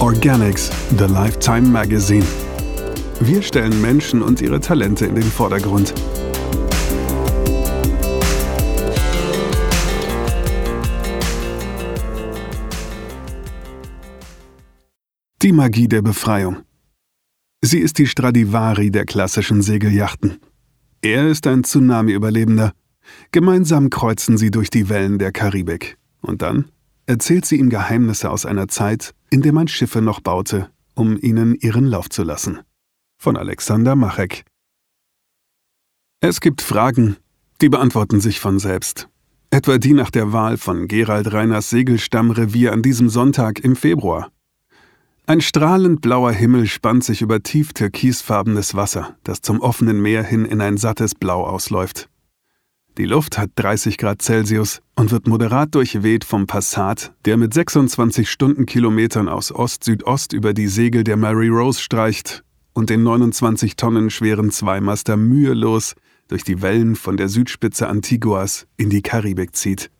Organics, The Lifetime Magazine. Wir stellen Menschen und ihre Talente in den Vordergrund. Die Magie der Befreiung. Sie ist die Stradivari der klassischen Segelyachten. Er ist ein Tsunami-Überlebender. Gemeinsam kreuzen sie durch die Wellen der Karibik. Und dann erzählt sie ihm Geheimnisse aus einer Zeit, in der man Schiffe noch baute, um ihnen ihren Lauf zu lassen. Von Alexander Machek. Es gibt Fragen, die beantworten sich von selbst. Etwa die nach der Wahl von Gerald Reiners Segelstammrevier an diesem Sonntag im Februar. Ein strahlend blauer Himmel spannt sich über tief türkisfarbenes Wasser, das zum offenen Meer hin in ein sattes Blau ausläuft. Die Luft hat 30 Grad Celsius und wird moderat durchweht vom Passat, der mit 26 Stundenkilometern aus Ost-Südost über die Segel der Mary Rose streicht und den 29 Tonnen schweren Zweimaster mühelos durch die Wellen von der Südspitze Antiguas in die Karibik zieht.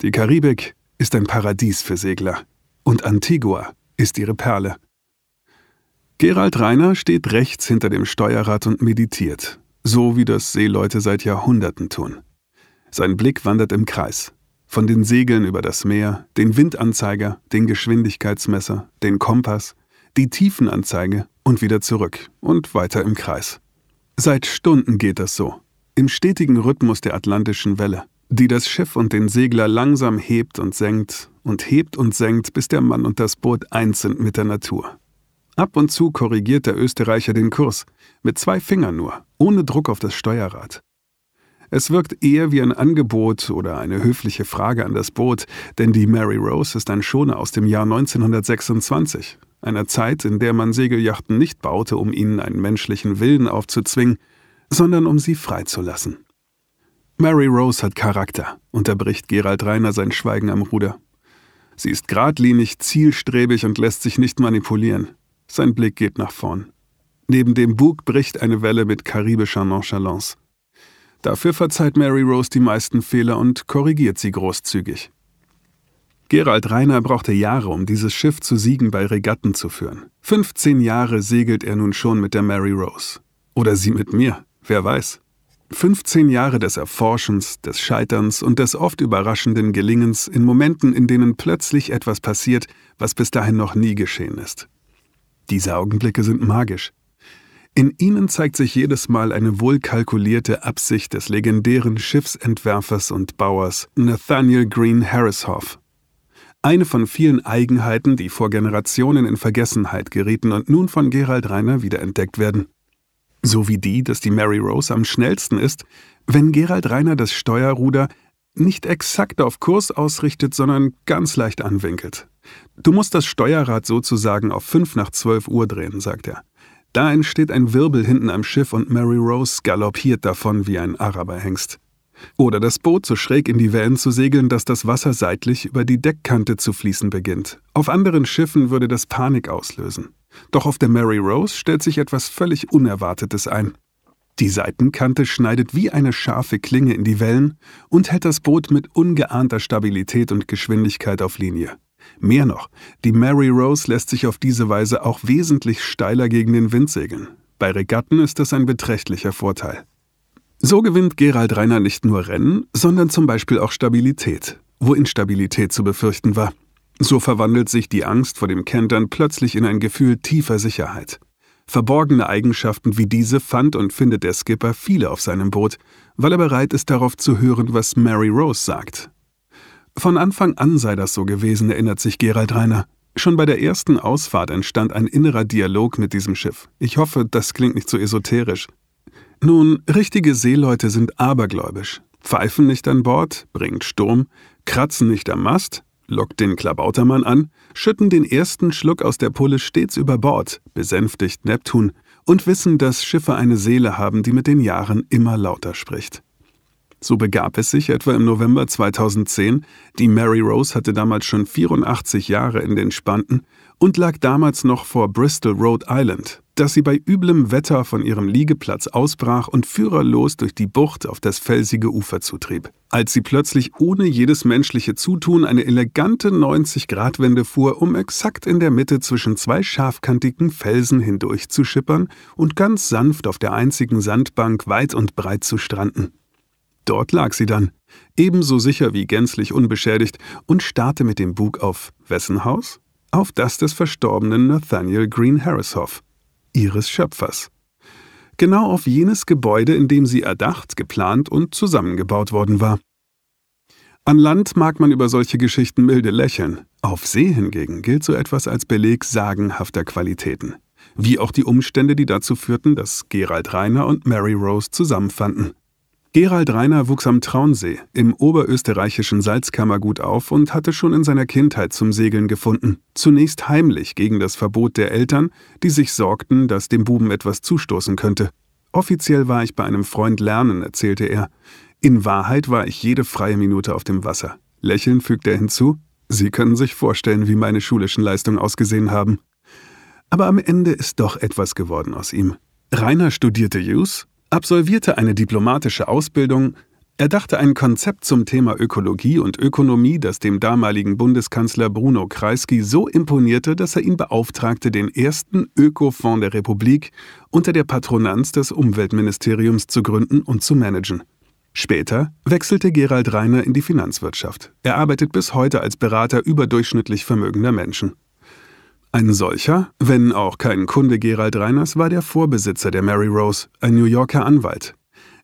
Die Karibik ist ein Paradies für Segler und Antigua ist ihre Perle. Gerald Reiner steht rechts hinter dem Steuerrad und meditiert, so wie das Seeleute seit Jahrhunderten tun. Sein Blick wandert im Kreis, von den Segeln über das Meer, den Windanzeiger, den Geschwindigkeitsmesser, den Kompass, die Tiefenanzeige und wieder zurück und weiter im Kreis. Seit Stunden geht das so, im stetigen Rhythmus der atlantischen Welle, die das Schiff und den Segler langsam hebt und senkt und hebt und senkt, bis der Mann und das Boot eins sind mit der Natur. Ab und zu korrigiert der Österreicher den Kurs, mit zwei Fingern nur, ohne Druck auf das Steuerrad. Es wirkt eher wie ein Angebot oder eine höfliche Frage an das Boot, denn die Mary Rose ist ein Schoner aus dem Jahr 1926, einer Zeit, in der man Segelyachten nicht baute, um ihnen einen menschlichen Willen aufzuzwingen, sondern um sie freizulassen. Mary Rose hat Charakter, unterbricht Gerald Reiner sein Schweigen am Ruder. Sie ist geradlinig, zielstrebig und lässt sich nicht manipulieren. Sein Blick geht nach vorn. Neben dem Bug bricht eine Welle mit karibischer Nonchalance. Dafür verzeiht Mary Rose die meisten Fehler und korrigiert sie großzügig. Gerald Reiner brauchte Jahre, um dieses Schiff zu Siegen bei Regatten zu führen. 15 Jahre segelt er nun schon mit der Mary Rose. Oder sie mit mir, wer weiß. 15 Jahre des Erforschens, des Scheiterns und des oft überraschenden Gelingens in Momenten, in denen plötzlich etwas passiert, was bis dahin noch nie geschehen ist. Diese Augenblicke sind magisch. In ihnen zeigt sich jedes Mal eine wohlkalkulierte Absicht des legendären Schiffsentwerfers und Bauers Nathaniel Green Harrishoff. Eine von vielen Eigenheiten, die vor Generationen in Vergessenheit gerieten und nun von Gerald Reiner wiederentdeckt werden. So wie die, dass die Mary Rose am schnellsten ist, wenn Gerald Reiner das Steuerruder nicht exakt auf Kurs ausrichtet, sondern ganz leicht anwinkelt. Du musst das Steuerrad sozusagen auf 5 nach 12 Uhr drehen, sagt er. Da entsteht ein Wirbel hinten am Schiff und Mary Rose galoppiert davon wie ein Araberhengst. Oder das Boot so schräg in die Wellen zu segeln, dass das Wasser seitlich über die Deckkante zu fließen beginnt. Auf anderen Schiffen würde das Panik auslösen. Doch auf der Mary Rose stellt sich etwas völlig Unerwartetes ein. Die Seitenkante schneidet wie eine scharfe Klinge in die Wellen und hält das Boot mit ungeahnter Stabilität und Geschwindigkeit auf Linie. Mehr noch, die Mary Rose lässt sich auf diese Weise auch wesentlich steiler gegen den Wind segeln. Bei Regatten ist das ein beträchtlicher Vorteil. So gewinnt Gerald Reiner nicht nur Rennen, sondern zum Beispiel auch Stabilität, wo Instabilität zu befürchten war. So verwandelt sich die Angst vor dem Kentern plötzlich in ein Gefühl tiefer Sicherheit. Verborgene Eigenschaften wie diese fand und findet der Skipper viele auf seinem Boot, weil er bereit ist darauf zu hören, was Mary Rose sagt, von Anfang an sei das so gewesen, erinnert sich Gerald Reiner. Schon bei der ersten Ausfahrt entstand ein innerer Dialog mit diesem Schiff. Ich hoffe, das klingt nicht so esoterisch. Nun, richtige Seeleute sind abergläubisch. Pfeifen nicht an Bord, bringt Sturm, kratzen nicht am Mast, lockt den Klabautermann an, schütten den ersten Schluck aus der Pulle stets über Bord, besänftigt Neptun und wissen, dass Schiffe eine Seele haben, die mit den Jahren immer lauter spricht. So begab es sich etwa im November 2010, die Mary Rose hatte damals schon 84 Jahre in den Spanten und lag damals noch vor Bristol, Rhode Island, dass sie bei üblem Wetter von ihrem Liegeplatz ausbrach und führerlos durch die Bucht auf das felsige Ufer zutrieb. Als sie plötzlich ohne jedes menschliche Zutun eine elegante 90-Grad-Wende fuhr, um exakt in der Mitte zwischen zwei scharfkantigen Felsen hindurch zu schippern und ganz sanft auf der einzigen Sandbank weit und breit zu stranden. Dort lag sie dann, ebenso sicher wie gänzlich unbeschädigt, und starrte mit dem Bug auf wessen Haus? Auf das des verstorbenen Nathaniel Green Harrishoff, ihres Schöpfers. Genau auf jenes Gebäude, in dem sie erdacht, geplant und zusammengebaut worden war. An Land mag man über solche Geschichten milde lächeln, auf See hingegen gilt so etwas als Beleg sagenhafter Qualitäten. Wie auch die Umstände, die dazu führten, dass Gerald Reiner und Mary Rose zusammenfanden. Gerald Reiner wuchs am Traunsee im oberösterreichischen Salzkammergut auf und hatte schon in seiner Kindheit zum Segeln gefunden, zunächst heimlich gegen das Verbot der Eltern, die sich sorgten, dass dem Buben etwas zustoßen könnte. Offiziell war ich bei einem Freund lernen, erzählte er. In Wahrheit war ich jede freie Minute auf dem Wasser. Lächelnd fügte er hinzu, Sie können sich vorstellen, wie meine schulischen Leistungen ausgesehen haben. Aber am Ende ist doch etwas geworden aus ihm. Rainer studierte Jus, absolvierte eine diplomatische Ausbildung, erdachte ein Konzept zum Thema Ökologie und Ökonomie, das dem damaligen Bundeskanzler Bruno Kreisky so imponierte, dass er ihn beauftragte, den ersten Ökofonds der Republik unter der Patronanz des Umweltministeriums zu gründen und zu managen. Später wechselte Gerald Reiner in die Finanzwirtschaft. Er arbeitet bis heute als Berater überdurchschnittlich vermögender Menschen. Ein solcher, wenn auch kein Kunde Gerald Reiners, war der Vorbesitzer der Mary Rose, ein New Yorker Anwalt.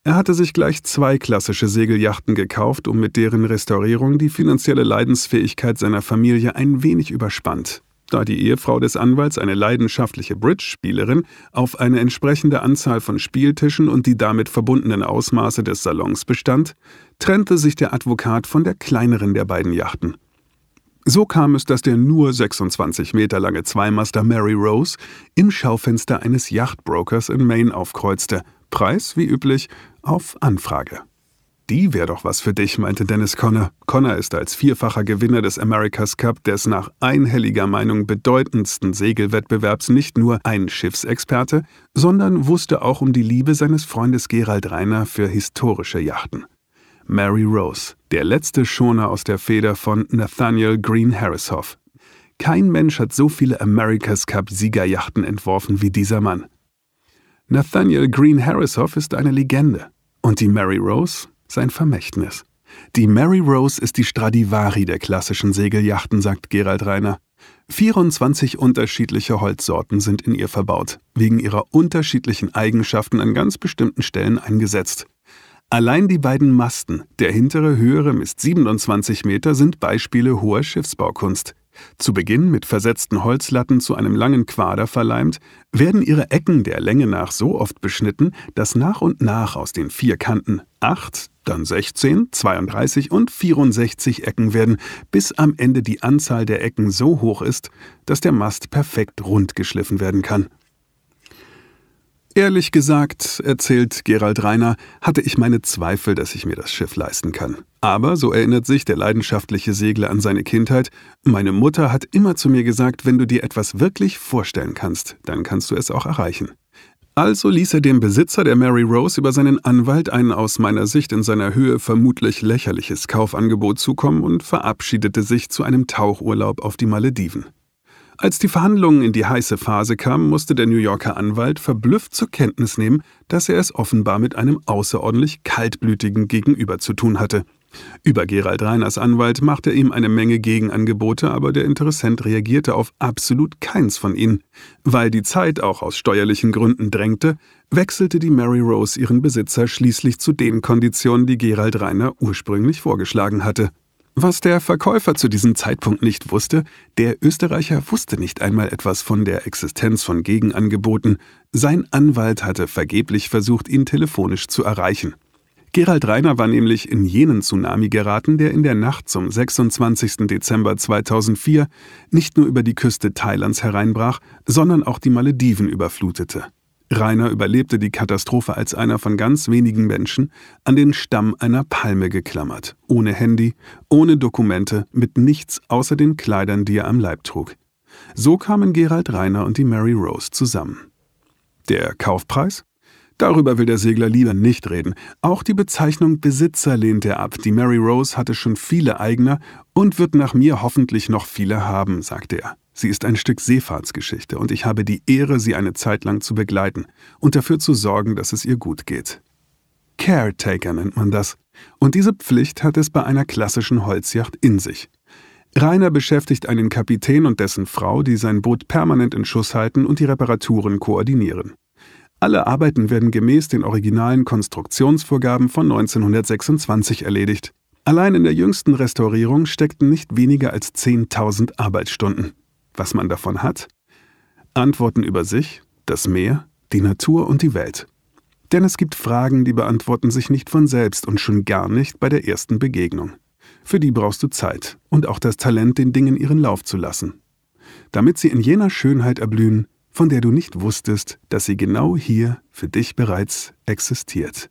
Er hatte sich gleich zwei klassische Segelyachten gekauft, um mit deren Restaurierung die finanzielle Leidensfähigkeit seiner Familie ein wenig überspannt. Da die Ehefrau des Anwalts eine leidenschaftliche Bridge-Spielerin auf eine entsprechende Anzahl von Spieltischen und die damit verbundenen Ausmaße des Salons bestand, trennte sich der Advokat von der kleineren der beiden Yachten. So kam es, dass der nur 26 Meter lange Zweimaster Mary Rose im Schaufenster eines Yachtbrokers in Maine aufkreuzte. Preis, wie üblich, auf Anfrage. Die wäre doch was für dich, meinte Dennis Connor. Connor ist als vierfacher Gewinner des America's Cup des nach einhelliger Meinung bedeutendsten Segelwettbewerbs nicht nur ein Schiffsexperte, sondern wusste auch um die Liebe seines Freundes Gerald Reiner für historische Yachten. Mary Rose, der letzte Schoner aus der Feder von Nathaniel Green Harrishoff. Kein Mensch hat so viele America's Cup Siegerjachten entworfen wie dieser Mann. Nathaniel Green Harrishoff ist eine Legende und die Mary Rose sein Vermächtnis. Die Mary Rose ist die Stradivari der klassischen Segeljachten, sagt Gerald Reiner. 24 unterschiedliche Holzsorten sind in ihr verbaut, wegen ihrer unterschiedlichen Eigenschaften an ganz bestimmten Stellen eingesetzt. Allein die beiden Masten, der hintere höhere misst 27 Meter, sind Beispiele hoher Schiffsbaukunst. Zu Beginn mit versetzten Holzlatten zu einem langen Quader verleimt, werden ihre Ecken der Länge nach so oft beschnitten, dass nach und nach aus den vier Kanten acht, dann 16, 32 und 64 Ecken werden, bis am Ende die Anzahl der Ecken so hoch ist, dass der Mast perfekt rund geschliffen werden kann. Ehrlich gesagt, erzählt Gerald Reiner, hatte ich meine Zweifel, dass ich mir das Schiff leisten kann. Aber, so erinnert sich der leidenschaftliche Segler an seine Kindheit, meine Mutter hat immer zu mir gesagt, wenn du dir etwas wirklich vorstellen kannst, dann kannst du es auch erreichen. Also ließ er dem Besitzer der Mary Rose über seinen Anwalt ein aus meiner Sicht in seiner Höhe vermutlich lächerliches Kaufangebot zukommen und verabschiedete sich zu einem Tauchurlaub auf die Malediven. Als die Verhandlungen in die heiße Phase kamen, musste der New Yorker Anwalt verblüfft zur Kenntnis nehmen, dass er es offenbar mit einem außerordentlich kaltblütigen Gegenüber zu tun hatte. Über Gerald Reiners Anwalt machte ihm eine Menge Gegenangebote, aber der Interessent reagierte auf absolut keins von ihnen. Weil die Zeit auch aus steuerlichen Gründen drängte, wechselte die Mary Rose ihren Besitzer schließlich zu den Konditionen, die Gerald Reiner ursprünglich vorgeschlagen hatte. Was der Verkäufer zu diesem Zeitpunkt nicht wusste, der Österreicher wusste nicht einmal etwas von der Existenz von Gegenangeboten, sein Anwalt hatte vergeblich versucht, ihn telefonisch zu erreichen. Gerald Reiner war nämlich in jenen Tsunami geraten, der in der Nacht zum 26. Dezember 2004 nicht nur über die Küste Thailands hereinbrach, sondern auch die Malediven überflutete. Rainer überlebte die Katastrophe als einer von ganz wenigen Menschen an den Stamm einer Palme geklammert, ohne Handy, ohne Dokumente, mit nichts außer den Kleidern, die er am Leib trug. So kamen Gerald Rainer und die Mary Rose zusammen. Der Kaufpreis? Darüber will der Segler lieber nicht reden. Auch die Bezeichnung Besitzer lehnt er ab. Die Mary Rose hatte schon viele Eigner und wird nach mir hoffentlich noch viele haben, sagte er. Sie ist ein Stück Seefahrtsgeschichte und ich habe die Ehre, sie eine Zeit lang zu begleiten und dafür zu sorgen, dass es ihr gut geht. Caretaker nennt man das. Und diese Pflicht hat es bei einer klassischen Holzjacht in sich. Rainer beschäftigt einen Kapitän und dessen Frau, die sein Boot permanent in Schuss halten und die Reparaturen koordinieren. Alle Arbeiten werden gemäß den originalen Konstruktionsvorgaben von 1926 erledigt. Allein in der jüngsten Restaurierung steckten nicht weniger als 10.000 Arbeitsstunden was man davon hat? Antworten über sich, das Meer, die Natur und die Welt. Denn es gibt Fragen, die beantworten sich nicht von selbst und schon gar nicht bei der ersten Begegnung. Für die brauchst du Zeit und auch das Talent, den Dingen ihren Lauf zu lassen. Damit sie in jener Schönheit erblühen, von der du nicht wusstest, dass sie genau hier für dich bereits existiert.